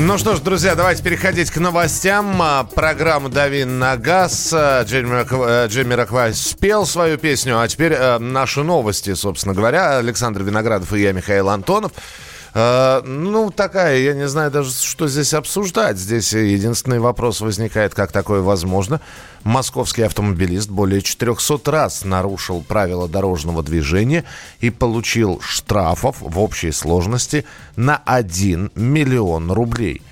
Ну что ж, друзья, давайте переходить к новостям. А, программу «Дави на газ». А, Джейми Раквай спел свою песню, а теперь а, наши новости, собственно говоря. Александр Виноградов и я, Михаил Антонов. Ну, такая, я не знаю даже, что здесь обсуждать. Здесь единственный вопрос возникает, как такое возможно. Московский автомобилист более 400 раз нарушил правила дорожного движения и получил штрафов в общей сложности на 1 миллион рублей.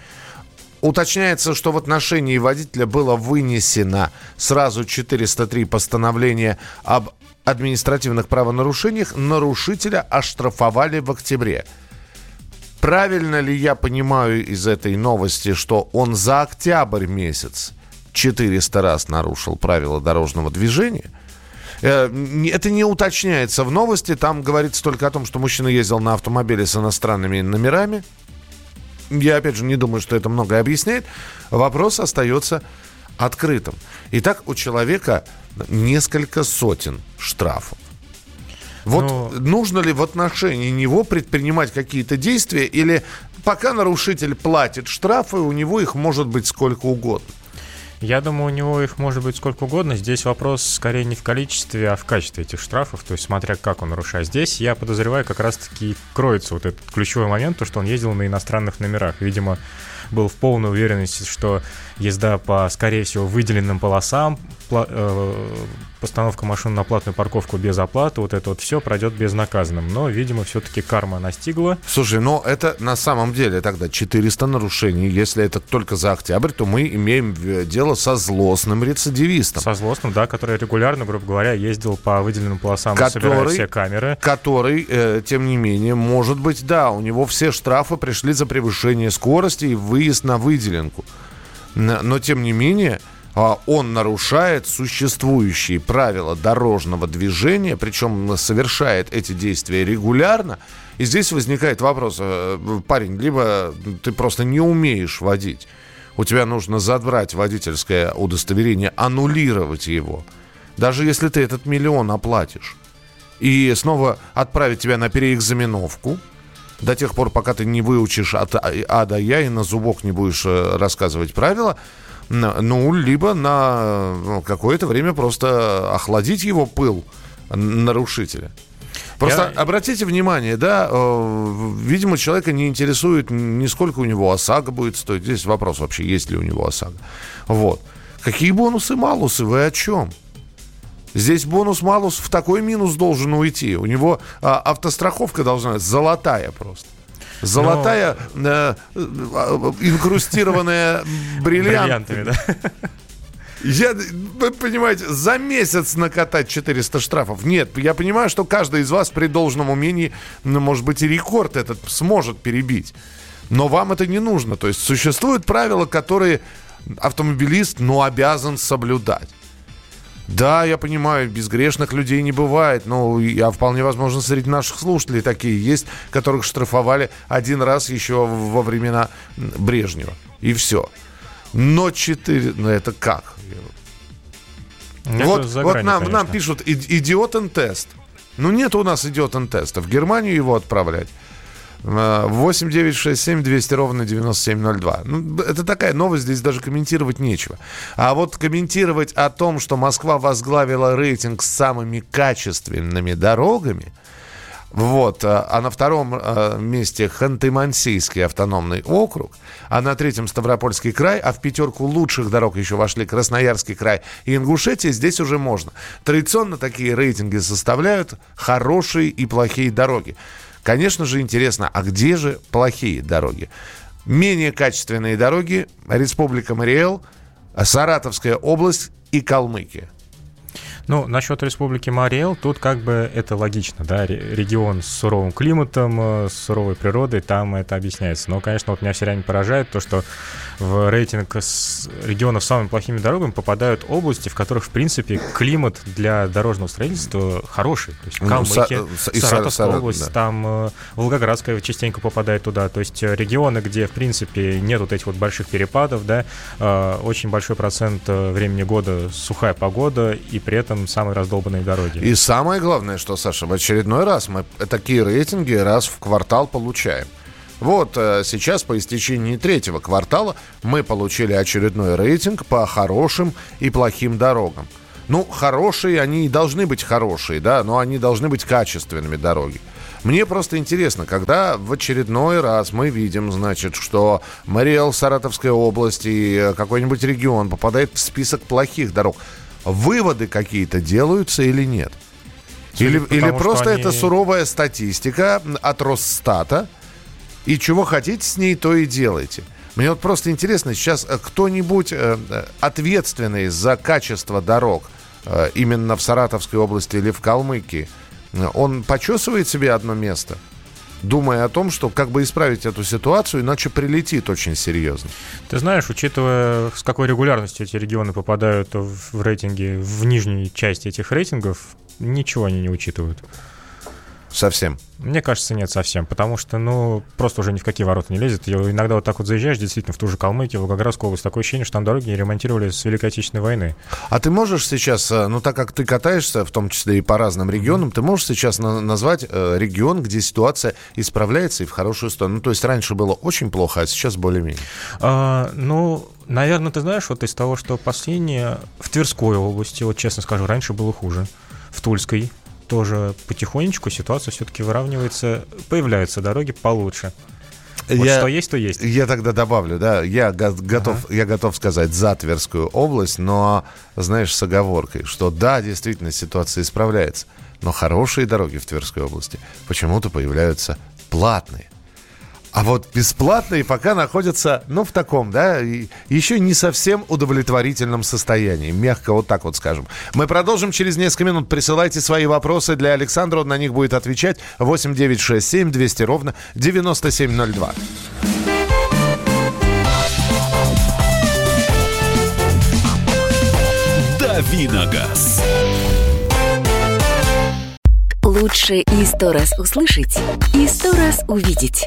Уточняется, что в отношении водителя было вынесено сразу 403 постановления об административных правонарушениях. Нарушителя оштрафовали в октябре. Правильно ли я понимаю из этой новости, что он за октябрь месяц 400 раз нарушил правила дорожного движения? Э, это не уточняется в новости. Там говорится только о том, что мужчина ездил на автомобиле с иностранными номерами. Я, опять же, не думаю, что это многое объясняет. Вопрос остается открытым. Итак, у человека несколько сотен штрафов. Вот Но... нужно ли в отношении него предпринимать какие-то действия, или пока нарушитель платит штрафы, у него их может быть сколько угодно? Я думаю, у него их может быть сколько угодно. Здесь вопрос скорее не в количестве, а в качестве этих штрафов, то есть смотря как он нарушает. Здесь, я подозреваю, как раз-таки кроется вот этот ключевой момент, то, что он ездил на иностранных номерах. Видимо, был в полной уверенности, что езда по, скорее всего, выделенным полосам, э, постановка машин на платную парковку без оплаты, вот это вот все пройдет безнаказанным. Но, видимо, все-таки карма настигла. Слушай, но это на самом деле тогда 400 нарушений. Если это только за октябрь, то мы имеем дело со злостным рецидивистом. Со злостным, да, который регулярно, грубо говоря, ездил по выделенным полосам, который, собирая все камеры. Который, э, тем не менее, может быть, да, у него все штрафы пришли за превышение скорости и выезд на выделенку. Но, тем не менее, он нарушает существующие правила дорожного движения, причем совершает эти действия регулярно. И здесь возникает вопрос, э, парень, либо ты просто не умеешь водить, у тебя нужно забрать водительское удостоверение, аннулировать его, даже если ты этот миллион оплатишь, и снова отправить тебя на переэкзаменовку, до тех пор, пока ты не выучишь от А до Я и на зубок не будешь э, рассказывать правила, ну, либо на ну, какое-то время просто охладить его пыл нарушителя. Просто Я... обратите внимание, да, э, видимо, человека не интересует ни сколько у него ОСАГО будет стоить. Здесь вопрос вообще, есть ли у него ОСАГО. Вот. Какие бонусы, малусы, вы о чем? Здесь бонус-малус в такой минус должен уйти. У него а, автостраховка должна быть золотая просто. Золотая, э, э, инкрустированная бриллиантами. да. Я, вы понимаете, за месяц накатать 400 штрафов. Нет, я понимаю, что каждый из вас при должном умении, ну, может быть, и рекорд этот сможет перебить. Но вам это не нужно. То есть существуют правила, которые автомобилист, ну, обязан соблюдать. Да, я понимаю, безгрешных людей не бывает, но я вполне возможно среди наших слушателей такие есть, которых штрафовали один раз еще во времена Брежнева. И все. Но четыре... Ну это как? Это вот вот грани, нам, нам пишут идиотен тест. Ну нет у нас идиотен теста. В Германию его отправлять. 8 9 6 7 200 ровно 9702. Ну, это такая новость, здесь даже комментировать нечего. А вот комментировать о том, что Москва возглавила рейтинг с самыми качественными дорогами, вот, а, а на втором а, месте Ханты-Мансийский автономный округ, а на третьем Ставропольский край, а в пятерку лучших дорог еще вошли Красноярский край и Ингушетия, здесь уже можно. Традиционно такие рейтинги составляют хорошие и плохие дороги. Конечно же, интересно, а где же плохие дороги? Менее качественные дороги – Республика Мариэл, Саратовская область и Калмыкия. Ну, насчет Республики Мариэл, тут как бы это логично, да, регион с суровым климатом, э, с суровой природой, там это объясняется. Но, конечно, вот меня все время поражает то, что в рейтинг регионов с самыми плохими дорогами попадают области, в которых, в принципе, климат для дорожного строительства хороший. То есть Калмыкия, ну, Са- Саратовская Сара- область, да. там э, Волгоградская частенько попадает туда. То есть э, регионы, где, в принципе, нет вот этих вот больших перепадов, да, очень большой процент времени года сухая погода, и при этом этом самые раздолбанные дороги. И самое главное, что, Саша, в очередной раз мы такие рейтинги раз в квартал получаем. Вот э, сейчас по истечении третьего квартала мы получили очередной рейтинг по хорошим и плохим дорогам. Ну, хорошие, они и должны быть хорошие, да, но они должны быть качественными дороги. Мне просто интересно, когда в очередной раз мы видим, значит, что Мариэл Саратовской области какой-нибудь регион попадает в список плохих дорог, выводы какие-то делаются или нет? Или, или просто они... это суровая статистика от Росстата, и чего хотите с ней, то и делайте. Мне вот просто интересно, сейчас э, кто-нибудь э, ответственный за качество дорог э, именно в Саратовской области или в Калмыкии, он почесывает себе одно место? Думая о том, что как бы исправить эту ситуацию, иначе прилетит очень серьезно. Ты знаешь, учитывая, с какой регулярностью эти регионы попадают в рейтинги, в нижней части этих рейтингов, ничего они не учитывают. Совсем? Мне кажется, нет совсем, потому что, ну, просто уже ни в какие ворота не лезет. Я иногда вот так вот заезжаешь, действительно, в ту же Калмыкию, в Волгоградскую область, такое ощущение, что там дороги ремонтировали с Великой Отечественной войны. А ты можешь сейчас, э, ну, так как ты катаешься, в том числе и по разным регионам, mm-hmm. ты можешь сейчас на- назвать э, регион, где ситуация исправляется и в хорошую сторону? Ну, то есть раньше было очень плохо, а сейчас более-менее. А, ну, наверное, ты знаешь, вот из того, что последнее в Тверской области, вот честно скажу, раньше было хуже. В Тульской тоже потихонечку ситуация все-таки выравнивается, появляются дороги получше. Вот я, что есть, то есть. Я тогда добавлю, да, я готов, ага. я готов сказать за Тверскую область, но, знаешь, с оговоркой, что да, действительно, ситуация исправляется, но хорошие дороги в Тверской области почему-то появляются платные. А вот бесплатные пока находятся, ну, в таком, да, еще не совсем удовлетворительном состоянии. Мягко вот так вот скажем. Мы продолжим через несколько минут. Присылайте свои вопросы для Александра. Он на них будет отвечать. 8 9 6 7 200 ровно 9702. Давиногаз. Лучше и сто раз услышать, и сто раз увидеть.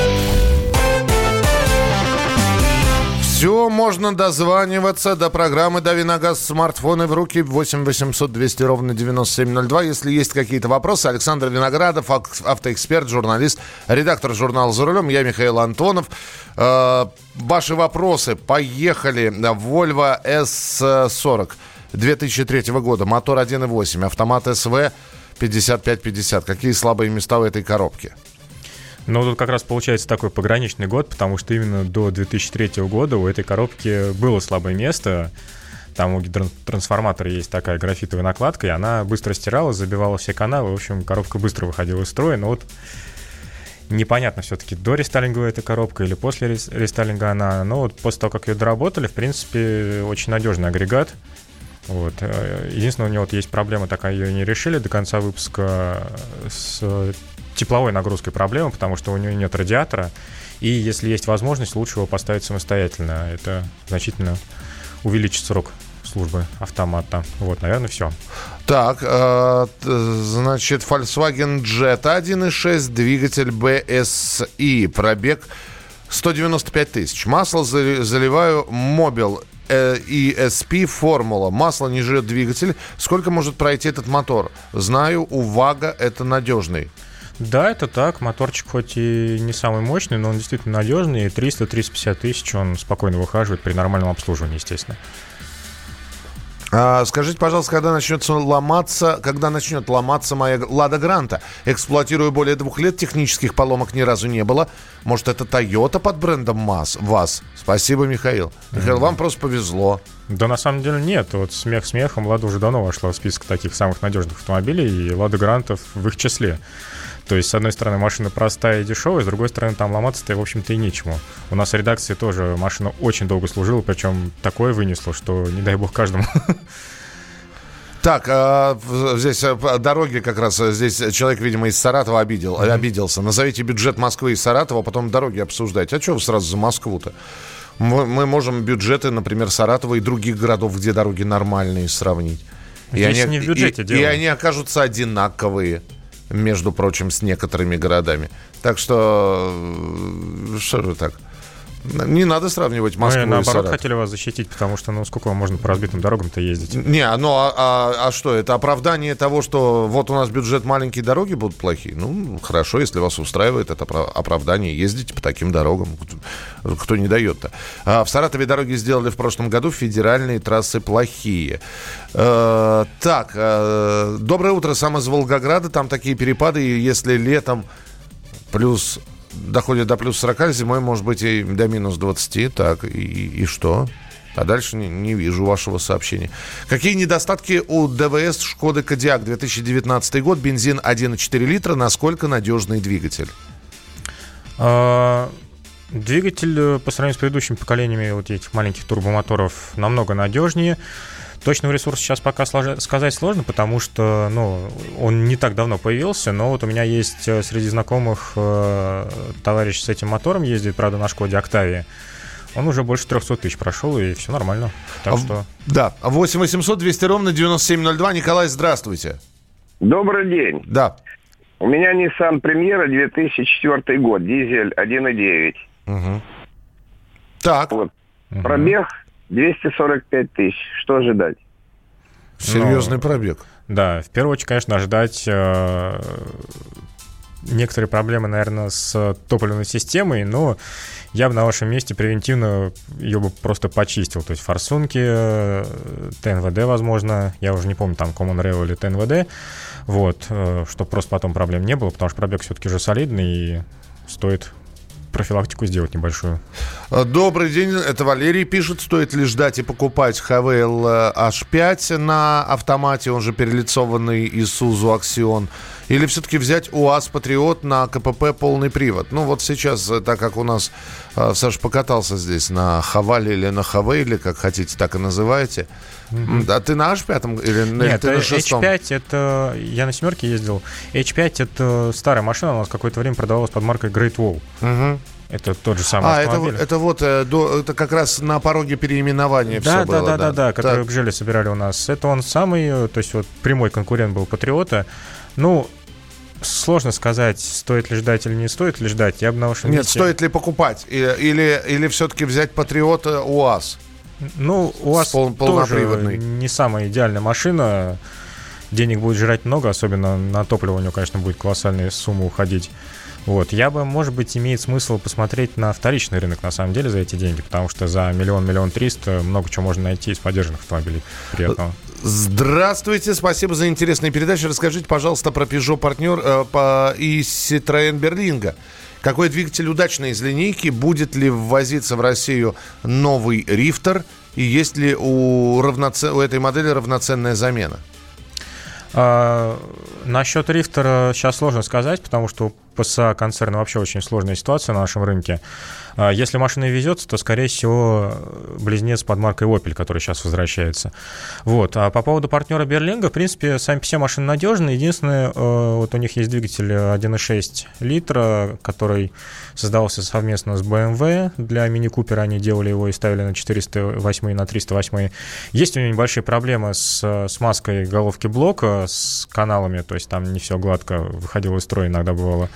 Все, можно дозваниваться до программы «Дави на газ» смартфоны в руки 8 800 200 ровно 9702. Если есть какие-то вопросы, Александр Виноградов, автоэксперт, журналист, редактор журнала «За рулем», я Михаил Антонов. Э, ваши вопросы, поехали. Volvo S40 2003 года, мотор 1.8, автомат СВ 5550. Какие слабые места в этой коробке? Но тут как раз получается такой пограничный год, потому что именно до 2003 года у этой коробки было слабое место. Там у трансформатора есть такая графитовая накладка, и она быстро стиралась, забивала все каналы. В общем, коробка быстро выходила из строя. Но вот непонятно все-таки, до рестайлинга эта коробка или после рестайлинга она. Но вот после того, как ее доработали, в принципе, очень надежный агрегат. Вот. Э, единственное, у него вот есть проблема такая, ее не решили до конца выпуска с тепловой нагрузкой проблема, потому что у нее нет радиатора. И если есть возможность, лучше его поставить самостоятельно. Это значительно увеличит срок службы автомата. Вот, наверное, все. Так, э, значит, Volkswagen Jetta 1.6, двигатель BSI, пробег 195 тысяч. Масло заливаю Мобил э, ESP формула. Масло не жрет двигатель. Сколько может пройти этот мотор? Знаю, у ВАГа это надежный. Да, это так. Моторчик хоть и не самый мощный, но он действительно надежный. 300-350 тысяч он спокойно выхаживает при нормальном обслуживании, естественно. А, скажите, пожалуйста, когда начнется ломаться, когда начнет ломаться моя Лада Гранта? Эксплуатирую более двух лет, технических поломок ни разу не было. Может, это Тойота под брендом МАЗ? ВАЗ? Спасибо, Михаил. Михаил, mm-hmm. вам просто повезло. Да, на самом деле нет. Вот смех смехом, Лада уже давно вошла в список таких самых надежных автомобилей, и Лада Грантов в их числе. То есть, с одной стороны, машина простая и дешевая, с другой стороны, там ломаться-то, в общем-то, и нечему. У нас в редакции тоже машина очень долго служила, причем такое вынесло, что не дай бог каждому. Так, а, здесь а, дороги как раз, э, здесь человек, видимо, из Саратова обидел, mm-hmm. обиделся. Назовите бюджет Москвы и Саратова, потом дороги обсуждать. А что вы сразу за Москву-то? Мы, мы можем бюджеты, например, Саратова и других городов, где дороги нормальные, сравнить. И они, не в бюджете и, и они окажутся одинаковые, между прочим, с некоторыми городами. Так что, э, что же так? Не надо сравнивать Москву Мы, наоборот, Саратов. хотели вас защитить, потому что, ну, сколько вам можно по разбитым дорогам-то ездить? Не, ну, а, а, а что, это оправдание того, что вот у нас бюджет маленькие, дороги будут плохие? Ну, хорошо, если вас устраивает это оправдание, ездите по таким дорогам. Кто не дает-то? А в Саратове дороги сделали в прошлом году, федеральные трассы плохие. Э, так, э, доброе утро, сам из Волгограда, там такие перепады, и если летом плюс доходит до плюс 40, зимой может быть и до минус 20. Так, и, и что? А дальше не, не вижу вашего сообщения. Какие недостатки у ДВС Шкоды Кодиак 2019 год? Бензин 1,4 литра. Насколько надежный двигатель? А, двигатель э, по сравнению с предыдущими поколениями вот этих маленьких турбомоторов намного надежнее. Точного ресурса сейчас пока сказать сложно, потому что ну, он не так давно появился, но вот у меня есть э, среди знакомых э, товарищ с этим мотором ездит, правда, на Шкоде Октавия. Он уже больше 300 тысяч прошел, и все нормально. Так а, что... Да, 8 800 200 ровно 9702. Николай, здравствуйте. Добрый день. Да. У меня Nissan Премьера 2004 год, дизель 1.9. Угу. Так. Вот. Угу. Пробег 245 тысяч. Что ожидать? Серьезный ну, пробег. Да, в первую очередь, конечно, ожидать э, некоторые проблемы, наверное, с топливной системой, но я бы на вашем месте превентивно ее бы просто почистил. То есть форсунки, э, ТНВД, возможно, я уже не помню, там Common Rail или ТНВД, вот, э, чтобы просто потом проблем не было, потому что пробег все-таки уже солидный и стоит профилактику сделать небольшую. Э, добрый день, это Валерий пишет, стоит ли ждать и покупать HVL H5 на автомате, он же перелицованный Isuzu Axion, или все-таки взять УАЗ Патриот на КПП полный привод? Ну вот сейчас, э, так как у нас э, Саш покатался здесь на Хавале или на Хавейле, как хотите, так и называете, Mm-hmm. А ты на H5 или, Нет, ты на шестом? H5 это... Я на семерке ездил. H5 это старая машина, у нас какое-то время продавалась под маркой Great Wall. Mm-hmm. Это тот же самый а, автомобиль. это, это вот э, до, это как раз на пороге переименования да, все да, было. Да, да, да, да, который в Гжеле собирали у нас. Это он самый, э, то есть вот прямой конкурент был Патриота. Ну, сложно сказать, стоит ли ждать или не стоит ли ждать. Я бы на вашем Нет, месте... стоит ли покупать? Или, или, или все-таки взять Патриота УАЗ? Ну, у вас пол, тоже не самая идеальная машина. Денег будет жрать много, особенно на топливо у него, конечно, будет колоссальная сумма уходить. Вот, я бы, может быть, имеет смысл посмотреть на вторичный рынок, на самом деле, за эти деньги, потому что за миллион, миллион триста много чего можно найти из поддержанных автомобилей. Приятного. Здравствуйте, спасибо за интересные передачи. Расскажите, пожалуйста, про Peugeot партнер э, по, и Citroën Berlingo. Какой двигатель удачный из линейки? Будет ли ввозиться в Россию новый рифтер? И есть ли у, равноцен... у этой модели равноценная замена? А, насчет рифтера сейчас сложно сказать, потому что у ПСА концерна вообще очень сложная ситуация на нашем рынке. А, если машина везется, то, скорее всего, близнец под маркой Opel, который сейчас возвращается. Вот. А по поводу партнера Берлинга, в принципе, сами все машины надежные. Единственное, э, вот у них есть двигатель 1.6 литра, который создавался совместно с BMW. Для Мини Купера они делали его и ставили на 408 и на 308. Есть у него небольшие проблемы с смазкой головки блока, с каналами, то есть там не все гладко выходило из строя, иногда бывало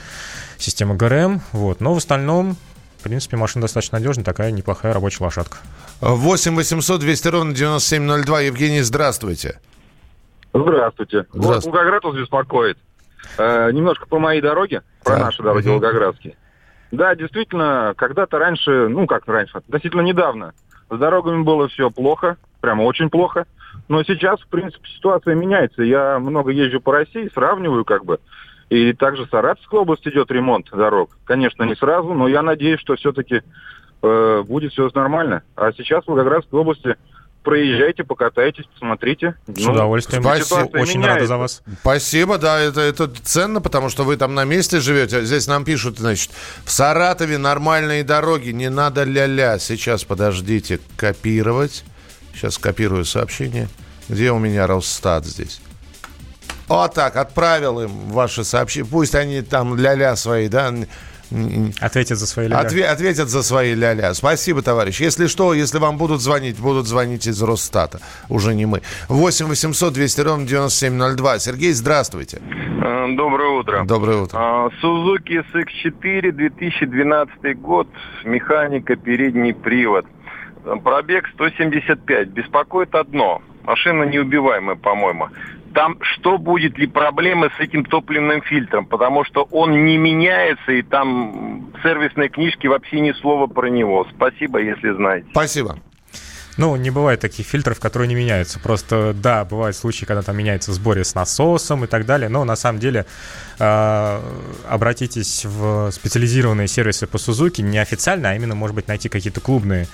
система ГРМ. Вот. Но в остальном принципе, машина достаточно надежная, такая неплохая рабочая лошадка. 8 800 200 ровно 9702. Евгений, здравствуйте. Здравствуйте. Здравствуйте. Вот Волгоград вас беспокоит. Э, немножко по моей дороге, про да. наши дороги угу. волгоградские. Да, действительно, когда-то раньше, ну как раньше, относительно недавно, с дорогами было все плохо, прямо очень плохо. Но сейчас, в принципе, ситуация меняется. Я много езжу по России, сравниваю как бы. И также в Саратовской области идет ремонт дорог. Конечно, не сразу, но я надеюсь, что все-таки э, будет все нормально. А сейчас в Волгоградской области проезжайте, покатайтесь, посмотрите. С ну, удовольствием. Спасибо. Очень меняется. рада за вас. Спасибо, да, это, это ценно, потому что вы там на месте живете. Здесь нам пишут, значит, в Саратове нормальные дороги, не надо ля-ля. Сейчас, подождите, копировать. Сейчас копирую сообщение. Где у меня Росстат здесь? Вот так, отправил им ваши сообщения. Пусть они там ля-ля свои, да, Ответят за свои ля-ля. Отве- ответят за свои ля-ля. Спасибо, товарищ. Если что, если вам будут звонить, будут звонить из Росстата. Уже не мы. 8 800 200 ровно 9702. Сергей, здравствуйте. Э, доброе утро. Доброе утро. А, Suzuki SX4, 2012 год, механика, передний привод. Пробег 175. Беспокоит одно. Машина неубиваемая, по-моему там что будет ли проблемы с этим топливным фильтром, потому что он не меняется, и там в сервисной книжке вообще ни слова про него. Спасибо, если знаете. Спасибо. Ну, не бывает таких фильтров, которые не меняются. Просто, да, бывают случаи, когда там меняется в сборе с насосом и так далее. Но на самом деле обратитесь в специализированные сервисы по Сузуки не официально, а именно, может быть, найти какие-то клубные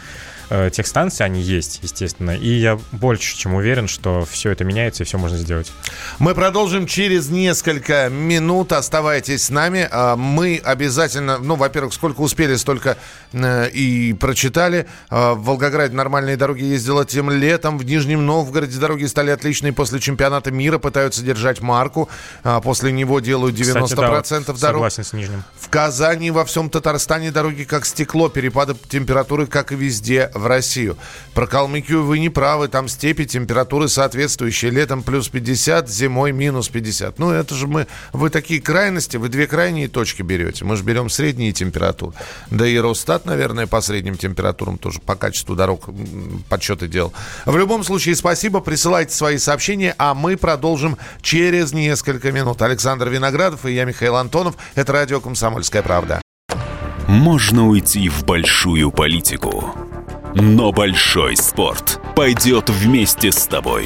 э, техстанции, они есть, естественно. И я больше чем уверен, что все это меняется и все можно сделать. Мы продолжим через несколько минут. Оставайтесь с нами. А, мы обязательно, ну, во-первых, сколько успели, столько э, и прочитали. А, в Волгограде нормальные дороги ездила тем летом. В Нижнем Новгороде дороги стали отличные после чемпионата мира. Пытаются держать марку. А, после него делают 90% Кстати, да, вот дорог. Согласен с Нижним. В Казани во всем Татарстане дороги как стекло. Перепады температуры, как и везде в Россию. Про Калмыкию вы не правы, там степи, температуры соответствующие. Летом плюс 50, зимой минус 50. Ну, это же мы... Вы такие крайности, вы две крайние точки берете. Мы же берем средние температуры. Да и Росстат, наверное, по средним температурам тоже по качеству дорог подсчеты делал. В любом случае, спасибо, присылайте свои сообщения, а мы продолжим через несколько минут. Александр Виноградов и я, Михаил Антонов. Это радио «Комсомольская правда». Можно уйти в большую политику но большой спорт пойдет вместе с тобой.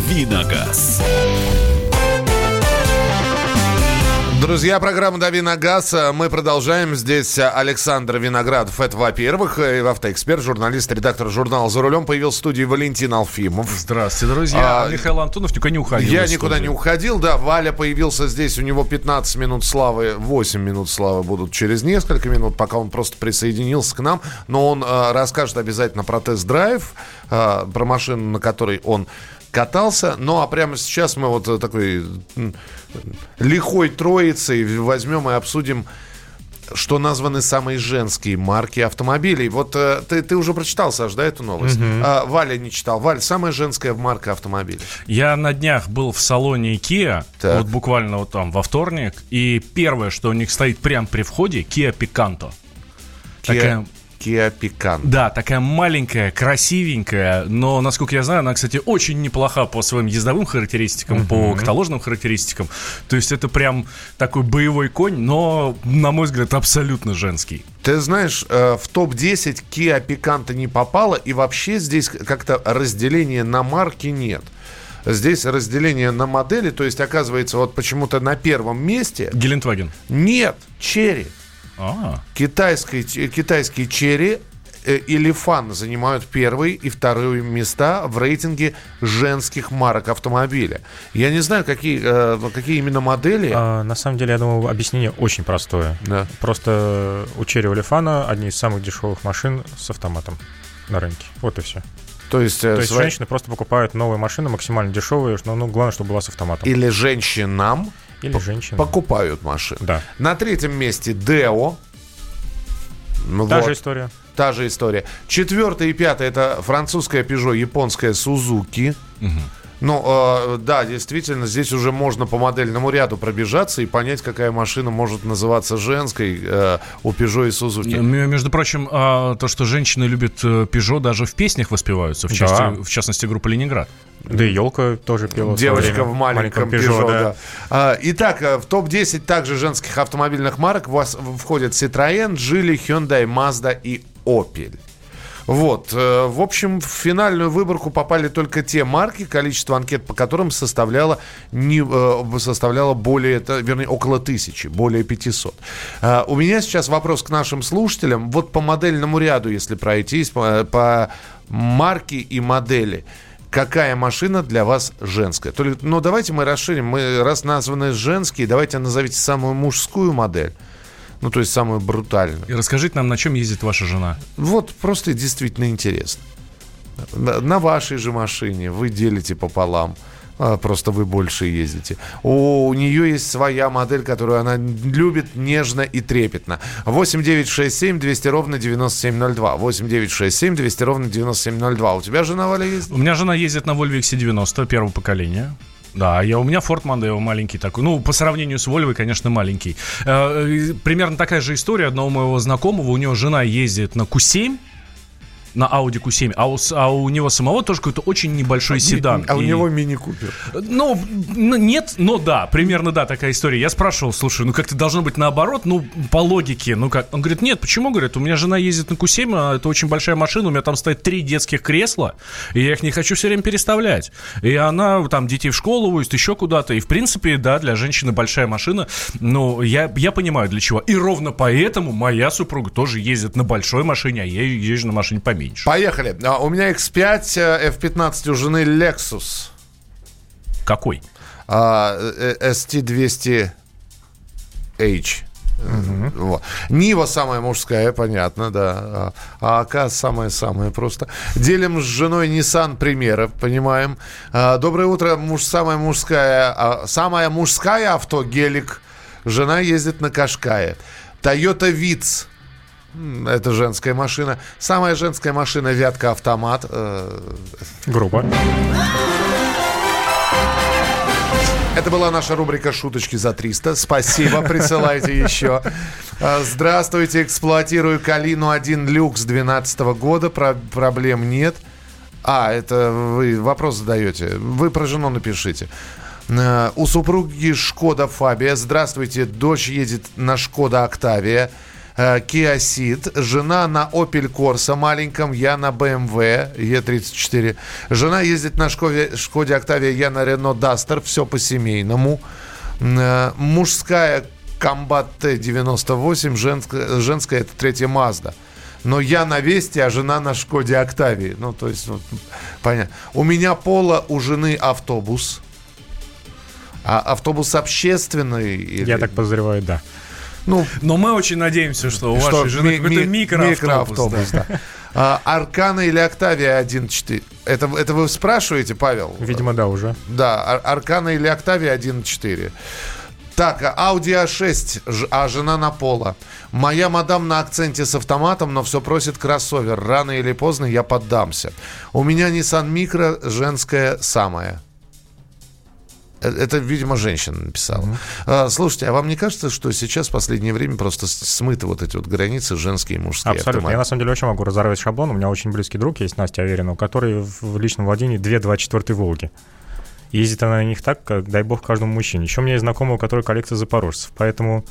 Давиногаз. Друзья, программа «Дави на газ». Мы продолжаем. Здесь Александр Виноградов. Это, во-первых, и автоэксперт, журналист, редактор журнала «За рулем». Появился в студии Валентин Алфимов. Здравствуйте, друзья. А, Михаил Антонов никуда не уходил. Я никуда не уходил, да. Валя появился здесь. У него 15 минут славы, 8 минут славы будут через несколько минут, пока он просто присоединился к нам. Но он э, расскажет обязательно про тест-драйв, э, про машину, на которой он катался. Ну, а прямо сейчас мы вот такой лихой троицей возьмем и обсудим что названы самые женские марки автомобилей. Вот э, ты, ты уже прочитал, Саш, да, эту новость? Угу. А, Валя не читал. Валь, самая женская марка автомобилей. Я на днях был в салоне Kia, так. вот буквально вот там во вторник, и первое, что у них стоит прямо при входе, Kia Picanto. Kia... Такая Kia Picanto. Да, такая маленькая, красивенькая, но, насколько я знаю, она, кстати, очень неплоха по своим ездовым характеристикам, uh-huh. по каталожным характеристикам. То есть это прям такой боевой конь, но, на мой взгляд, абсолютно женский. Ты знаешь, э, в топ-10 Kia Picanto не попало, и вообще здесь как-то разделения на марки нет. Здесь разделение на модели, то есть, оказывается, вот почему-то на первом месте... Гелендваген. Нет, Черри. А. Китайский, китайские черри э, и Лифан занимают первые и вторые места в рейтинге женских марок автомобиля. Я не знаю, какие, э, какие именно модели. А, на самом деле, я думаю, объяснение очень простое. Да. Просто у Черри Лифана одни из самых дешевых машин с автоматом на рынке. Вот и все. То есть, э, То есть свои... женщины просто покупают новые машины максимально дешевые, но ну, главное, чтобы была с автоматом. Или женщинам или женщины. Покупают машины. Да. На третьем месте Део. Ну Та вот. же история. Та же история. Четвертое и пятое это французская Peugeot, японская Suzuki. Угу. Ну, э, да, действительно, здесь уже можно по модельному ряду пробежаться и понять, какая машина может называться женской э, у Peugeot и Suzuki. Между прочим, э, то, что женщины любят э, Peugeot, даже в песнях воспеваются, в, да. части, в частности, группа «Ленинград». Да и елка тоже пела. Девочка в маленьком, маленьком Peugeot, Peugeot да. да. итак, э, в топ-10 также женских автомобильных марок у вас входят Citroën, Geely, Hyundai, Mazda и Opel. Вот. Э, в общем, в финальную выборку попали только те марки, количество анкет по которым составляло, не, э, составляло более, вернее, около тысячи, более 500. Э, у меня сейчас вопрос к нашим слушателям. Вот по модельному ряду, если пройтись, по, по марке и модели, какая машина для вас женская? То ли, ну, давайте мы расширим. Мы, раз названы женские, давайте назовите самую мужскую модель. Ну, то есть самую брутальную. И расскажите нам, на чем ездит ваша жена. Вот просто действительно интересно. На вашей же машине вы делите пополам. А, просто вы больше ездите. У нее есть своя модель, которую она любит нежно и трепетно. 8 9 6 7 200 ровно 9702. 8 9 6 7 200 ровно 9702. У тебя жена, Валя, ездит? У меня жена ездит на Volvo XC90 первого поколения. Да, я, у меня Ford Mondeo маленький такой. Ну, по сравнению с Volvo, конечно, маленький. Э, примерно такая же история одного моего знакомого. У него жена ездит на Q7 на Audi Q7, а у, а у него самого тоже какой-то очень небольшой а, седан. А и... у него мини-купер. Ну, нет, но да, примерно да, такая история. Я спрашивал, слушай, ну как-то должно быть наоборот, ну, по логике, ну как? Он говорит, нет, почему? Говорит, у меня жена ездит на Q7, а это очень большая машина, у меня там стоит три детских кресла, и я их не хочу все время переставлять. И она там детей в школу возит, еще куда-то, и в принципе, да, для женщины большая машина, но я, я понимаю для чего. И ровно поэтому моя супруга тоже ездит на большой машине, а я езжу на машине поменьше меньше. Поехали. А, у меня X5, F15 э, у жены Lexus. Какой? А, ST200H. Угу. Вот. Нива самая мужская, понятно, да. А АК самая-самая просто. Делим с женой Nissan Примера, понимаем. А, доброе утро, муж, самая мужская, а, самая мужская авто, гелик. Жена ездит на Кашкае. Toyota Vitz. Это женская машина. Самая женская машина Вятка автомат. Э, Грубо. Это была наша рубрика «Шуточки за 300». Спасибо, присылайте еще. Э, здравствуйте, эксплуатирую Калину 1 люкс 2012 года. Про проблем нет. А, это вы вопрос задаете. Вы про жену напишите. Э, у супруги Шкода Фабия. Здравствуйте, дочь едет на Шкода Октавия. Э, Kia Ceed, жена на Opel Corsa маленьком, я на BMW E34. Жена ездит на Шкоде, Шкоде Octavia, я на Renault Duster, все по-семейному. Э, мужская Combat T98, женская, женская это третья Mazda. Но я на Весте, а жена на Шкоде Октавии. Ну, то есть, вот, понятно. У меня Пола, у жены автобус. А автобус общественный? Или... Я так подозреваю, да. Ну, Но мы очень надеемся, что у что вашей жены ми- какой-то микроавтобус. микроавтобус да. Да. А, Аркана или Октавия 1.4? Это, это вы спрашиваете, Павел? Видимо, да, уже. Да, Ар- Аркана или Октавия 1.4. Так, Audi A6, а жена на пола. Моя мадам на акценте с автоматом, но все просит кроссовер. Рано или поздно я поддамся. У меня Nissan Micro, женская самая. Э, это, видимо, женщина написала. Mm-hmm. Слушайте, а вам не кажется, что сейчас в последнее время просто смыты вот эти вот границы женские и мужские? Абсолютно. Автоматы? Я на самом деле очень могу разорвать шаблон. У меня очень близкий друг есть, Настя Аверина, у которой в личном владении две 24 Волги. Ездит она на них так, как, дай бог, каждому мужчине. Еще у меня есть знакомый, у которой коллекция запорожцев. Поэтому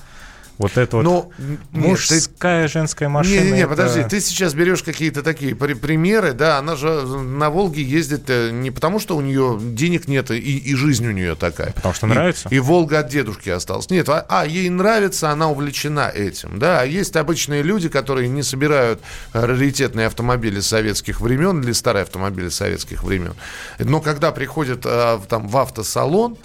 вот это вот Но, мужская, ты... женская машина. Не-не-не, это... подожди, ты сейчас берешь какие-то такие примеры, да, она же на Волге ездит э, не потому, что у нее денег нет и, и жизнь у нее такая. Потому что нравится. И, и Волга от дедушки осталась. Нет, а, а ей нравится, она увлечена этим, да. А есть обычные люди, которые не собирают раритетные автомобили советских времен или старые автомобили советских времен. Но когда приходят а, там в автосалон,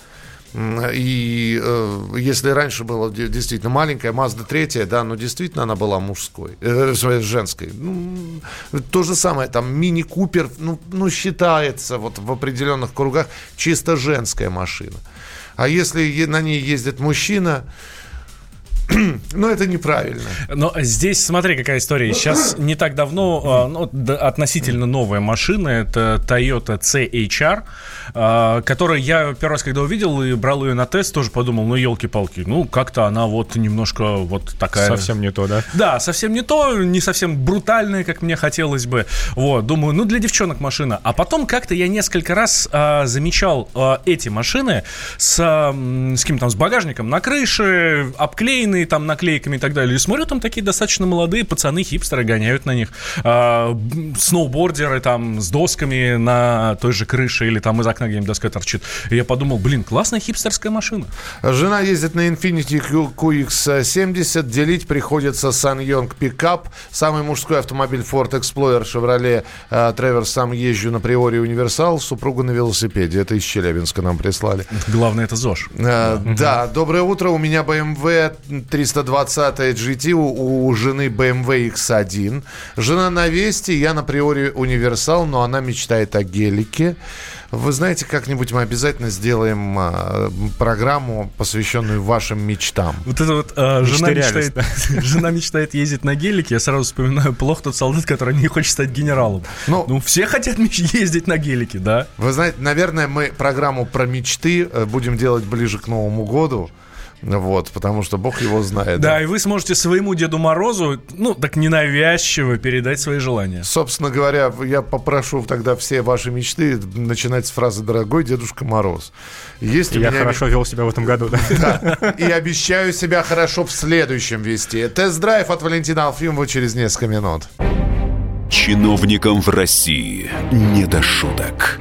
и э, если раньше была действительно маленькая Mazda 3, да, но действительно она была мужской, э, женской. Ну, то же самое, там мини-купер, ну, ну, считается вот в определенных кругах чисто женская машина. А если на ней ездит мужчина, ну, это неправильно. Но здесь, смотри, какая история. Сейчас не так давно, а, ну, относительно новая машина, это Toyota CHR, а, которую я первый раз, когда увидел и брал ее на тест, тоже подумал, ну, елки-палки, ну, как-то она вот немножко вот такая... Совсем не то, да? Да, совсем не то, не совсем брутальная, как мне хотелось бы. Вот, думаю, ну, для девчонок машина. А потом как-то я несколько раз а, замечал а, эти машины с, а, с каким-то там, с багажником на крыше, обклеены усеянные там наклейками и так далее. И смотрю, там такие достаточно молодые пацаны, хипстеры гоняют на них. А, сноубордеры там с досками на той же крыше или там из окна где-нибудь доска торчит. И я подумал, блин, классная хипстерская машина. Жена ездит на Infiniti QX70, делить приходится Сан-Йонг пикап, самый мужской автомобиль Ford Explorer Chevrolet Traverse, сам езжу на Приоре Универсал, супруга на велосипеде. Это из Челябинска нам прислали. Главное, это ЗОЖ. А, угу. Да, доброе утро. У меня BMW 320 GT, у, у жены BMW X1. Жена на Весте, я на Приоре Универсал, но она мечтает о гелике. Вы знаете, как-нибудь мы обязательно сделаем а, программу, посвященную вашим мечтам. Вот это вот а, жена, мечтает, жена мечтает ездить на гелике. Я сразу вспоминаю плохо тот солдат, который не хочет стать генералом. Ну, ну все хотят ездить на гелике, да? Вы знаете, наверное, мы программу про мечты э, будем делать ближе к Новому году. Вот, потому что Бог его знает. Да, да, и вы сможете своему Деду Морозу, ну, так ненавязчиво передать свои желания. Собственно говоря, я попрошу тогда все ваши мечты начинать с фразы «Дорогой Дедушка Мороз». Есть я меня... хорошо вел себя в этом году, да? да. И обещаю себя хорошо в следующем вести. Тест-драйв от Валентина Алфимова через несколько минут. Чиновникам в России не до шуток.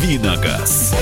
Давиногаз.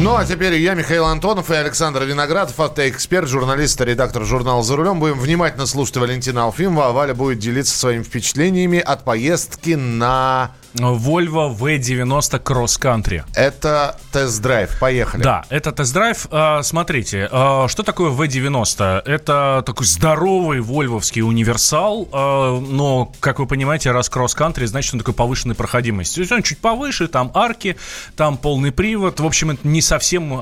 Ну, а теперь я, Михаил Антонов и Александр Виноградов, автоэксперт, журналист и редактор журнала «За рулем». Будем внимательно слушать Валентина Алфимова, а Валя будет делиться своими впечатлениями от поездки на Volvo V90 Cross Country. Это тест-драйв. Поехали. Да, это тест-драйв. А, смотрите, а, что такое V90? Это такой здоровый вольвовский универсал, а, но, как вы понимаете, раз Cross Country, значит, он такой повышенной проходимости. То есть он чуть повыше, там арки, там полный привод. В общем, это не совсем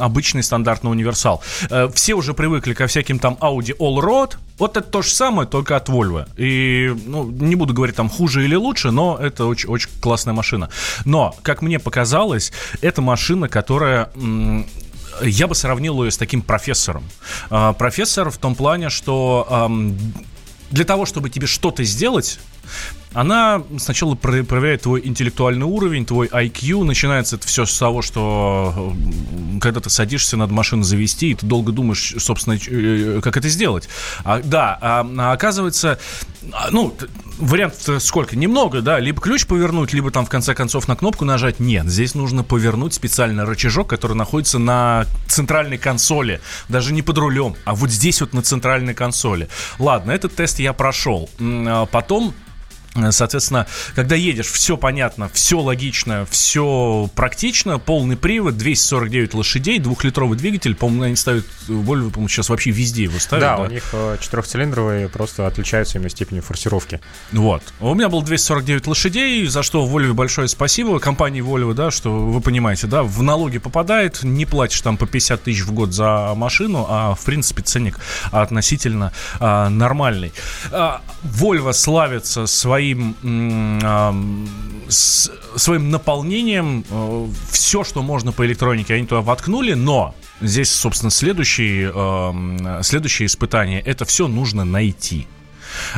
обычный стандартный универсал. Все уже привыкли ко всяким там Audi Allroad, вот это то же самое, только от Volvo. И, ну, не буду говорить там хуже или лучше, но это очень, очень классная машина. Но, как мне показалось, это машина, которая я бы сравнил ее с таким профессором. А, профессор в том плане, что для того, чтобы тебе что-то сделать, она сначала проверяет твой интеллектуальный уровень, твой IQ. Начинается это все с того, что э, когда ты садишься, надо машину завести, и ты долго думаешь, собственно, э, как это сделать. А, да, а, а оказывается, а, ну, вариант сколько? Немного, да, либо ключ повернуть, либо там в конце концов на кнопку нажать. Нет, здесь нужно повернуть специальный рычажок, который находится на центральной консоли, даже не под рулем, а вот здесь вот на центральной консоли. Ладно, этот тест я прошел. А потом Соответственно, когда едешь, все понятно, все логично, все практично, полный привод, 249 лошадей, двухлитровый двигатель, по-моему, они ставят, Volvo, по-моему, сейчас вообще везде его ставят. Да, да? у них э, четырехцилиндровые просто отличаются именно степенью форсировки. Вот. У меня было 249 лошадей, за что Volvo большое спасибо, компании Volvo, да, что вы понимаете, да, в налоги попадает, не платишь там по 50 тысяч в год за машину, а, в принципе, ценник относительно а, нормальный. А, Volvo славится своей своим, своим наполнением э, все, что можно по электронике, они туда воткнули, но здесь, собственно, следующее, э, следующее испытание, это все нужно найти.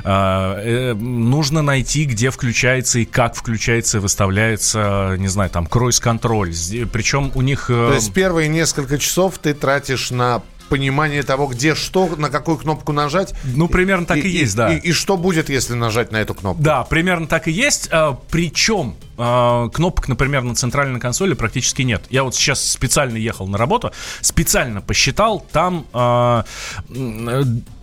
Uh, э, нужно найти, где включается и как включается и выставляется, не знаю, там, кройс-контроль. Причем у них... Э... То есть первые несколько часов ты тратишь на понимание того, где что, на какую кнопку нажать. Ну, примерно так и, и есть, да. И, и что будет, если нажать на эту кнопку? Да, примерно так и есть. А, причем а, кнопок, например, на центральной консоли практически нет. Я вот сейчас специально ехал на работу, специально посчитал, там а,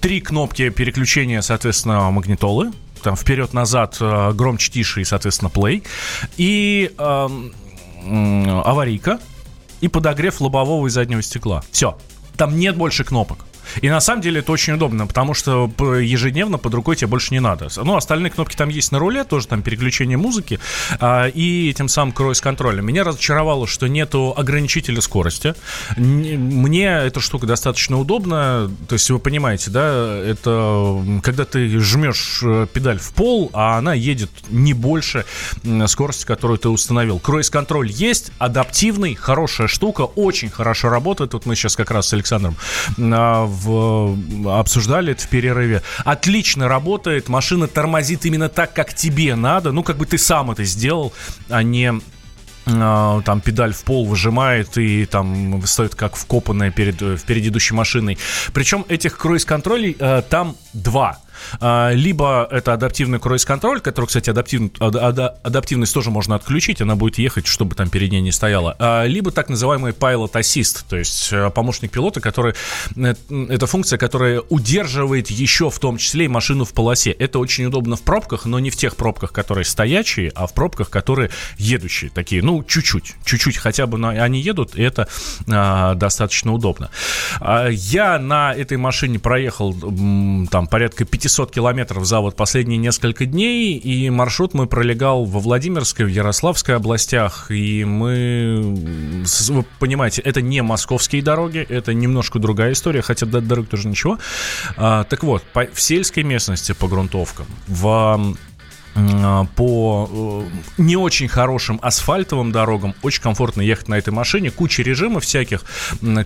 три кнопки переключения, соответственно, магнитолы, там вперед-назад, а, громче, тише и, соответственно, play. И э, аварийка и подогрев лобового и заднего стекла. Все. Там нет больше кнопок. И на самом деле это очень удобно, потому что ежедневно под рукой тебе больше не надо. Ну, остальные кнопки там есть на руле, тоже там переключение музыки а, и тем самым круиз-контроля. Меня разочаровало, что нету ограничителя скорости. Мне эта штука достаточно удобна. То есть вы понимаете, да, это когда ты жмешь э, педаль в пол, а она едет не больше скорости, которую ты установил. Круиз-контроль есть, адаптивный, хорошая штука, очень хорошо работает. Вот мы сейчас как раз с Александром а, в, обсуждали это в перерыве. Отлично работает, машина тормозит именно так, как тебе надо. Ну, как бы ты сам это сделал, а не а, там педаль в пол выжимает и там стоит как вкопанная перед, впереди идущей машиной. Причем этих круиз-контролей э, там два. А, либо это адаптивный круиз-контроль, который, кстати, адаптив, адаптивность тоже можно отключить, она будет ехать, чтобы там перед ней не стояла. А, либо так называемый Pilot Assist, то есть э, помощник пилота, который, э, это функция, которая удерживает еще в том числе и машину в полосе. Это очень удобно в пробках, но не в тех пробках, которые стоячие, а в пробках, которые едущие, такие, ну, чуть-чуть, чуть-чуть хотя бы они едут, и это а, достаточно удобно. А, я на этой машине проехал там порядка 500 500 километров за вот последние несколько дней, и маршрут мой пролегал во Владимирской, в Ярославской областях, и мы, вы понимаете, это не московские дороги, это немножко другая история, хотя до дорог тоже ничего. А, так вот, по, в сельской местности по грунтовкам, в по э, не очень хорошим асфальтовым дорогам очень комфортно ехать на этой машине. Куча режимов всяких,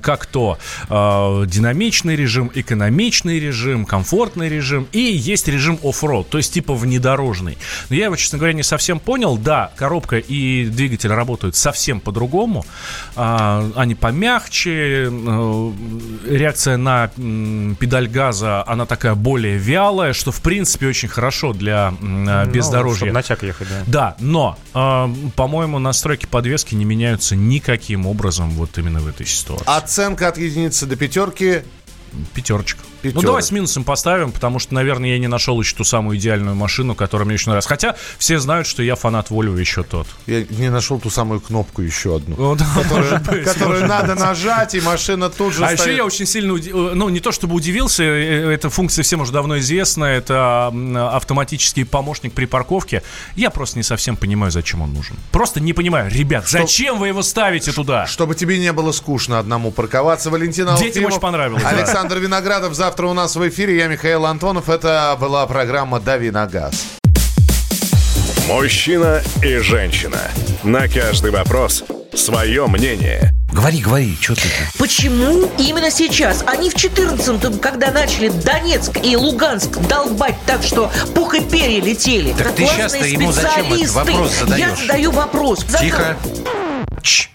как то э, динамичный режим, экономичный режим, комфортный режим и есть режим оффроуд, то есть типа внедорожный. Но я его, честно говоря, не совсем понял. Да, коробка и двигатель работают совсем по-другому. Э, они помягче, э, реакция на педаль газа, она такая более вялая, что в принципе очень хорошо для бездорожье. Ну, натяг ехать, да. Да, но, э, по-моему, настройки подвески не меняются никаким образом вот именно в этой ситуации. Оценка от единицы до пятерки Пятерочка. Пятерочка. Ну, давай с минусом поставим, потому что, наверное, я не нашел еще ту самую идеальную машину, которая мне очень нравится. Хотя все знают, что я фанат Volvo еще тот. Я не нашел ту самую кнопку еще одну. Ну, да, которую, быть, которую надо нажать, и машина тут же А стоит. еще я очень сильно, уди... ну, не то чтобы удивился, э, эта функция всем уже давно известна, это автоматический помощник при парковке. Я просто не совсем понимаю, зачем он нужен. Просто не понимаю. Ребят, Что... зачем вы его ставите туда? Чтобы тебе не было скучно одному парковаться. Валентина Детям очень понравилось. Александр да. Виноградов завтра завтра у нас в эфире. Я Михаил Антонов. Это была программа «Дави на газ». Мужчина и женщина. На каждый вопрос свое мнение. Говори, говори, что ты? Почему именно сейчас? Они в 14-м, когда начали Донецк и Луганск долбать так, что пух и перья летели. Так ты сейчас-то ему зачем этот вопрос задаешь? Я задаю вопрос. Тихо. Чш.